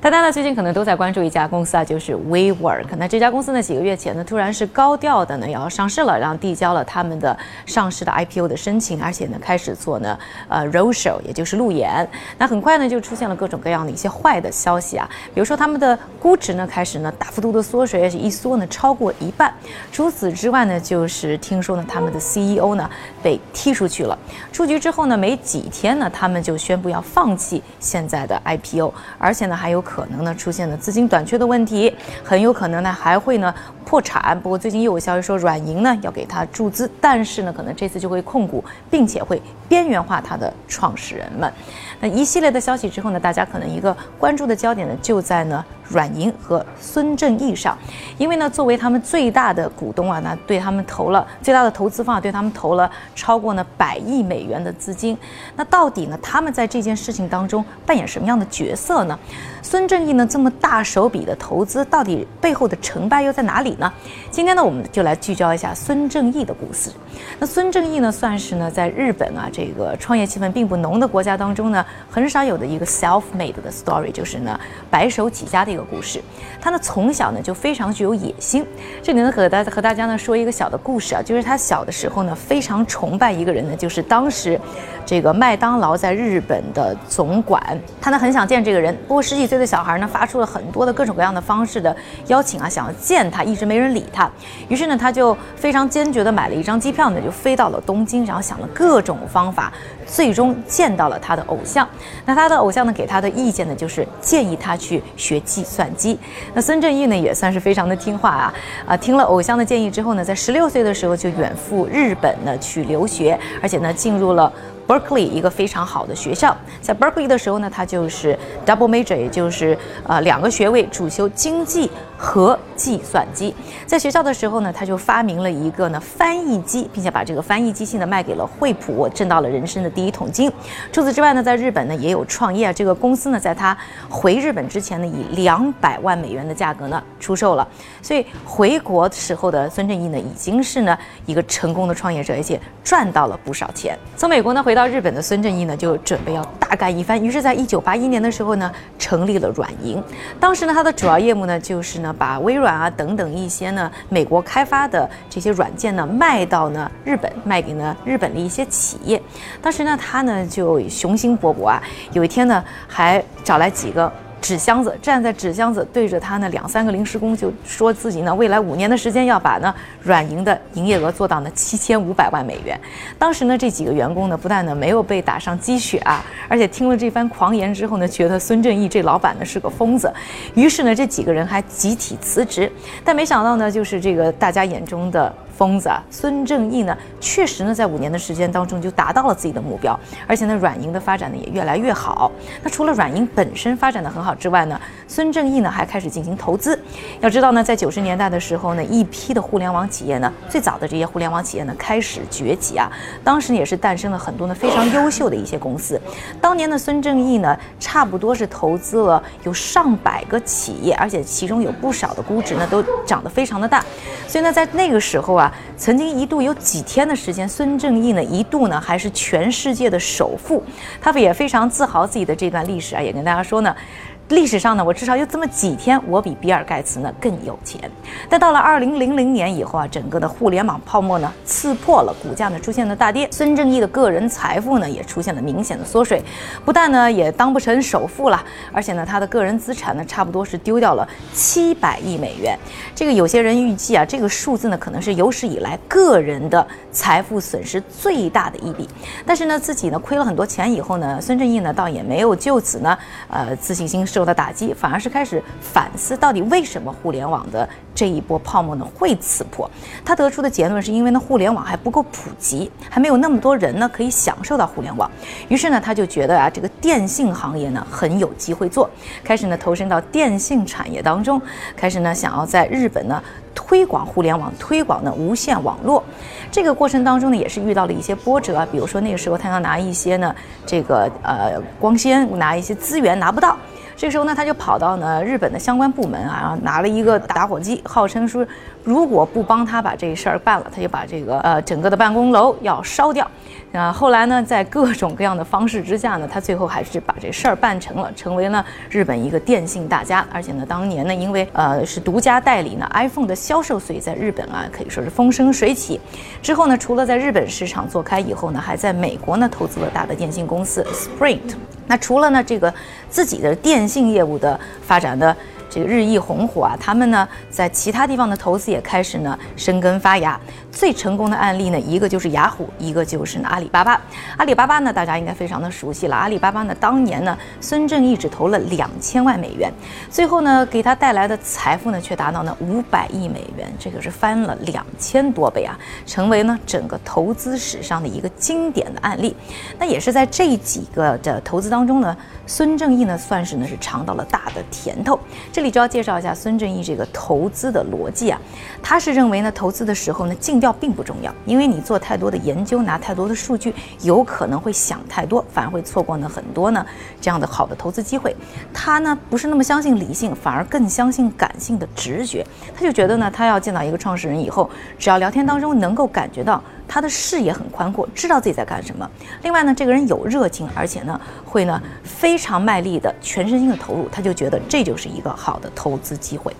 大家呢最近可能都在关注一家公司啊，就是 WeWork。那这家公司呢几个月前呢突然是高调的呢也要上市了，然后递交了他们的上市的 IPO 的申请，而且呢开始做呢呃 roadshow，也就是路演。那很快呢就出现了各种各样的一些坏的消息啊，比如说他们的估值呢开始呢大幅度的缩水，而且一缩呢超过一半。除此之外呢，就是听说呢他们的 CEO 呢被踢出去了。出局之后呢没几天呢，他们就宣布要放弃现在的 IPO，而且呢还有。可能呢出现了资金短缺的问题，很有可能呢还会呢破产。不过最近又有消息说软银呢要给他注资，但是呢可能这次就会控股，并且会边缘化它的创始人们。那一系列的消息之后呢，大家可能一个关注的焦点呢就在呢。软银和孙正义上，因为呢，作为他们最大的股东啊，那对他们投了最大的投资方，对他们投了超过呢百亿美元的资金。那到底呢，他们在这件事情当中扮演什么样的角色呢？孙正义呢这么大手笔的投资，到底背后的成败又在哪里呢？今天呢，我们就来聚焦一下孙正义的故事。那孙正义呢，算是呢在日本啊这个创业气氛并不浓的国家当中呢，很少有的一个 self-made 的 story，就是呢白手起家的一故事。他呢从小呢就非常具有野心。这里呢和大和大家呢说一个小的故事啊，就是他小的时候呢非常崇拜一个人呢，就是当时这个麦当劳在日本的总管。他呢很想见这个人，不过十几岁的小孩呢发出了很多的各种各样的方式的邀请啊，想要见他，一直没人理他。于是呢他就非常坚决的买了一张机票呢。就飞到了东京，然后想了各种方法，最终见到了他的偶像。那他的偶像呢，给他的意见呢，就是建议他去学计算机。那孙正义呢，也算是非常的听话啊啊，听了偶像的建议之后呢，在十六岁的时候就远赴日本呢去留学，而且呢进入了。Berkeley 一个非常好的学校，在 Berkeley 的时候呢，他就是 double major，也就是呃两个学位，主修经济和计算机。在学校的时候呢，他就发明了一个呢翻译机，并且把这个翻译机器呢卖给了惠普，挣到了人生的第一桶金。除此之外呢，在日本呢也有创业，这个公司呢在他回日本之前呢，以两百万美元的价格呢出售了。所以回国时候的孙正义呢，已经是呢一个成功的创业者，而且赚到了不少钱。从美国呢回到到日本的孙正义呢，就准备要大干一番。于是，在一九八一年的时候呢，成立了软银。当时呢，他的主要业务呢，就是呢，把微软啊等等一些呢美国开发的这些软件呢，卖到呢日本，卖给呢日本的一些企业。当时呢，他呢就雄心勃勃啊，有一天呢，还找来几个。纸箱子站在纸箱子对着他那两三个临时工，就说自己呢未来五年的时间要把呢软银的营业额做到呢七千五百万美元。当时呢这几个员工呢不但呢没有被打上鸡血啊，而且听了这番狂言之后呢，觉得孙正义这老板呢是个疯子。于是呢这几个人还集体辞职。但没想到呢，就是这个大家眼中的。疯子啊，孙正义呢，确实呢，在五年的时间当中就达到了自己的目标，而且呢，软银的发展呢也越来越好。那除了软银本身发展的很好之外呢，孙正义呢还开始进行投资。要知道呢，在九十年代的时候呢，一批的互联网企业呢，最早的这些互联网企业呢开始崛起啊，当时呢也是诞生了很多呢非常优秀的一些公司。当年的孙正义呢，差不多是投资了有上百个企业，而且其中有不少的估值呢都涨得非常的大。所以呢，在那个时候啊。曾经一度有几天的时间，孙正义呢一度呢还是全世界的首富，他也非常自豪自己的这段历史啊，也跟大家说呢。历史上呢，我至少有这么几天，我比比尔盖茨呢更有钱。但到了二零零零年以后啊，整个的互联网泡沫呢刺破了，股价呢出现了大跌，孙正义的个人财富呢也出现了明显的缩水，不但呢也当不成首富了，而且呢他的个人资产呢差不多是丢掉了七百亿美元。这个有些人预计啊，这个数字呢可能是有史以来个人的财富损失最大的一笔。但是呢自己呢亏了很多钱以后呢，孙正义呢倒也没有就此呢呃自信心受受到打击，反而是开始反思到底为什么互联网的这一波泡沫呢会刺破。他得出的结论是因为呢互联网还不够普及，还没有那么多人呢可以享受到互联网。于是呢他就觉得啊这个电信行业呢很有机会做，开始呢投身到电信产业当中，开始呢想要在日本呢推广互联网，推广呢无线网络。这个过程当中呢也是遇到了一些波折，比如说那个时候他要拿一些呢这个呃光纤，拿一些资源拿不到。这时候呢，他就跑到呢日本的相关部门啊，然后拿了一个打火机，号称说如果不帮他把这事儿办了，他就把这个呃整个的办公楼要烧掉。啊，后来呢，在各种各样的方式之下呢，他最后还是把这事儿办成了，成为了日本一个电信大家。而且呢，当年呢，因为呃是独家代理呢 iPhone 的销售，所以在日本啊可以说是风生水起。之后呢，除了在日本市场做开以后呢，还在美国呢投资了大的电信公司 Sprint。那除了呢这个自己的电性业务的发展的。这个日益红火啊，他们呢在其他地方的投资也开始呢生根发芽。最成功的案例呢，一个就是雅虎，一个就是呢阿里巴巴。阿里巴巴呢，大家应该非常的熟悉了。阿里巴巴呢，当年呢，孙正义只投了两千万美元，最后呢，给他带来的财富呢，却达到呢五百亿美元，这个是翻了两千多倍啊，成为呢整个投资史上的一个经典的案例。那也是在这几个的投资当中呢，孙正义呢，算是呢是尝到了大的甜头。这里就要介绍一下孙正义这个投资的逻辑啊，他是认为呢，投资的时候呢，尽调并不重要，因为你做太多的研究，拿太多的数据，有可能会想太多，反而会错过呢很多呢这样的好的投资机会。他呢不是那么相信理性，反而更相信感性的直觉。他就觉得呢，他要见到一个创始人以后，只要聊天当中能够感觉到他的视野很宽阔，知道自己在干什么。另外呢，这个人有热情，而且呢会呢非常卖力的全身心的投入，他就觉得这就是一个好。的投资机会。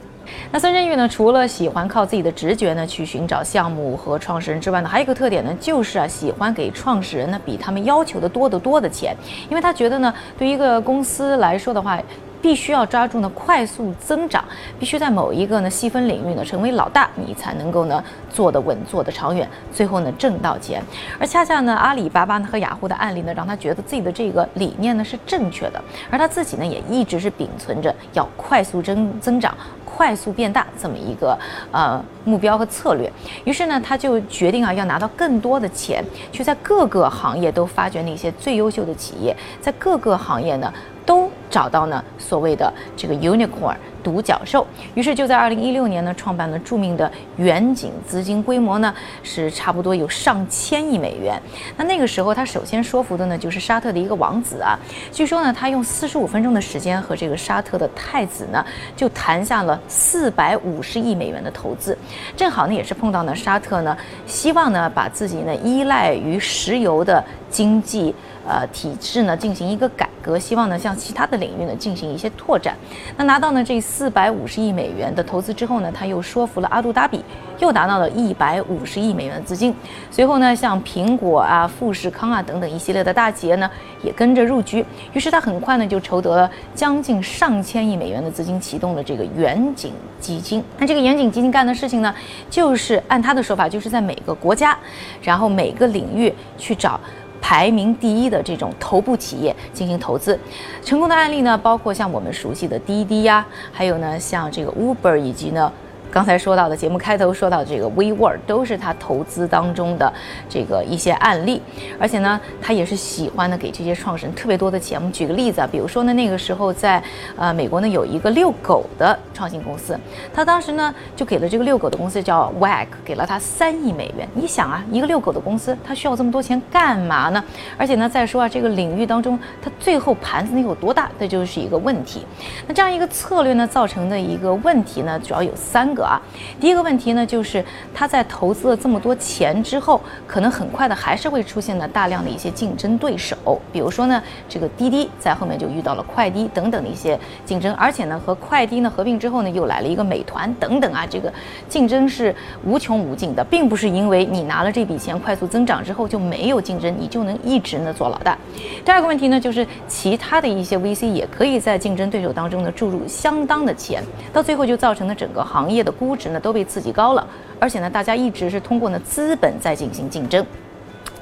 那孙振玉呢？除了喜欢靠自己的直觉呢去寻找项目和创始人之外呢，还有一个特点呢，就是啊喜欢给创始人呢比他们要求的多得多的钱，因为他觉得呢，对于一个公司来说的话。必须要抓住呢快速增长，必须在某一个呢细分领域呢成为老大，你才能够呢做得稳、做得长远，最后呢挣到钱。而恰恰呢阿里巴巴呢和雅虎的案例呢，让他觉得自己的这个理念呢是正确的，而他自己呢也一直是秉存着要快速增增长、快速变大这么一个呃目标和策略。于是呢他就决定啊要拿到更多的钱，去在各个行业都发掘那些最优秀的企业，在各个行业呢。都找到呢所谓的这个 unicorn 独角兽，于是就在二零一六年呢创办了著名的远景资金，规模呢是差不多有上千亿美元。那那个时候他首先说服的呢就是沙特的一个王子啊，据说呢他用四十五分钟的时间和这个沙特的太子呢就谈下了四百五十亿美元的投资，正好呢也是碰到呢沙特呢希望呢把自己呢依赖于石油的经济。呃，体制呢进行一个改革，希望呢向其他的领域呢进行一些拓展。那拿到呢这四百五十亿美元的投资之后呢，他又说服了阿杜达比，又拿到了一百五十亿美元的资金。随后呢，像苹果啊、富士康啊等等一系列的大企业呢也跟着入局。于是他很快呢就筹得了将近上千亿美元的资金，启动了这个远景基金。那这个远景基金干的事情呢，就是按他的说法，就是在每个国家，然后每个领域去找。排名第一的这种头部企业进行投资，成功的案例呢，包括像我们熟悉的滴滴呀，还有呢像这个 Uber 以及呢。刚才说到的节目开头说到这个 WeWork 都是他投资当中的这个一些案例，而且呢，他也是喜欢呢给这些创始人特别多的钱。我们举个例子啊，比如说呢，那个时候在呃美国呢有一个遛狗的创新公司，他当时呢就给了这个遛狗的公司叫 Wag，给了他三亿美元。你想啊，一个遛狗的公司，他需要这么多钱干嘛呢？而且呢，再说啊，这个领域当中，他最后盘子能有多大，这就是一个问题。那这样一个策略呢，造成的一个问题呢，主要有三个。啊，第一个问题呢，就是他在投资了这么多钱之后，可能很快的还是会出现呢大量的一些竞争对手，比如说呢，这个滴滴在后面就遇到了快滴等等的一些竞争，而且呢，和快滴呢合并之后呢，又来了一个美团等等啊，这个竞争是无穷无尽的，并不是因为你拿了这笔钱快速增长之后就没有竞争，你就能一直呢做老大。第二个问题呢，就是其他的一些 VC 也可以在竞争对手当中呢注入相当的钱，到最后就造成了整个行业的。估值呢都被刺激高了，而且呢，大家一直是通过呢资本在进行竞争。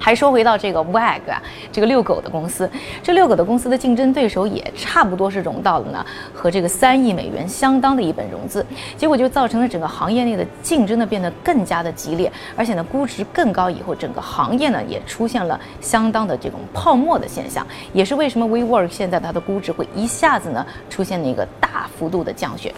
还说回到这个 Wag 啊，这个遛狗的公司，这遛狗的公司的竞争对手也差不多是融到了呢，和这个三亿美元相当的一本融资，结果就造成了整个行业内的竞争呢变得更加的激烈，而且呢估值更高以后，整个行业呢也出现了相当的这种泡沫的现象，也是为什么 WeWork 现在它的估值会一下子呢出现了一个大幅度的降雪。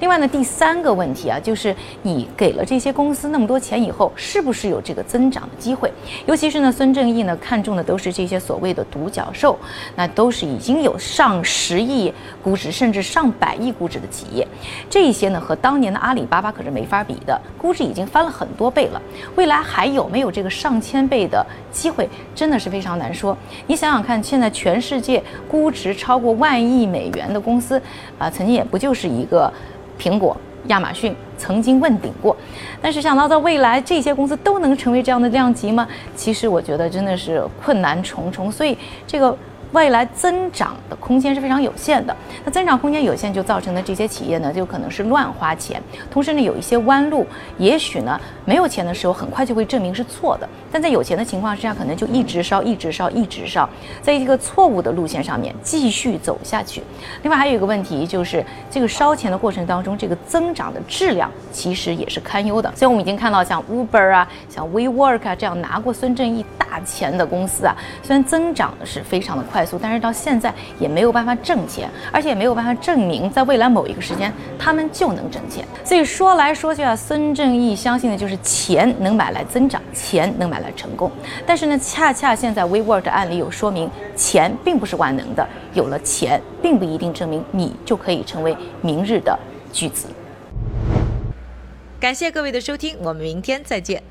另外呢第三个问题啊，就是你给了这些公司那么多钱以后，是不是有这个增长的机会？尤其是呢。呢，孙正义呢看中的都是这些所谓的独角兽，那都是已经有上十亿估值甚至上百亿估值的企业，这些呢和当年的阿里巴巴可是没法比的，估值已经翻了很多倍了。未来还有没有这个上千倍的机会，真的是非常难说。你想想看，现在全世界估值超过万亿美元的公司，啊，曾经也不就是一个苹果。亚马逊曾经问鼎过，但是想到在未来这些公司都能成为这样的量级吗？其实我觉得真的是困难重重，所以这个。未来增长的空间是非常有限的，那增长空间有限就造成的这些企业呢，就可能是乱花钱，同时呢有一些弯路，也许呢没有钱的时候很快就会证明是错的，但在有钱的情况之下，可能就一直烧，一直烧，一直烧，在一个错误的路线上面继续走下去。另外还有一个问题就是，这个烧钱的过程当中，这个增长的质量其实也是堪忧的。所以我们已经看到像 Uber 啊，像 WeWork 啊这样拿过孙正义大钱的公司啊，虽然增长的是非常的快。快速，但是到现在也没有办法挣钱，而且也没有办法证明在未来某一个时间他们就能挣钱。所以说来说去啊，孙正义相信的就是钱能买来增长，钱能买来成功。但是呢，恰恰现在 WeWork 的案例有说明，钱并不是万能的，有了钱并不一定证明你就可以成为明日的巨子。感谢各位的收听，我们明天再见。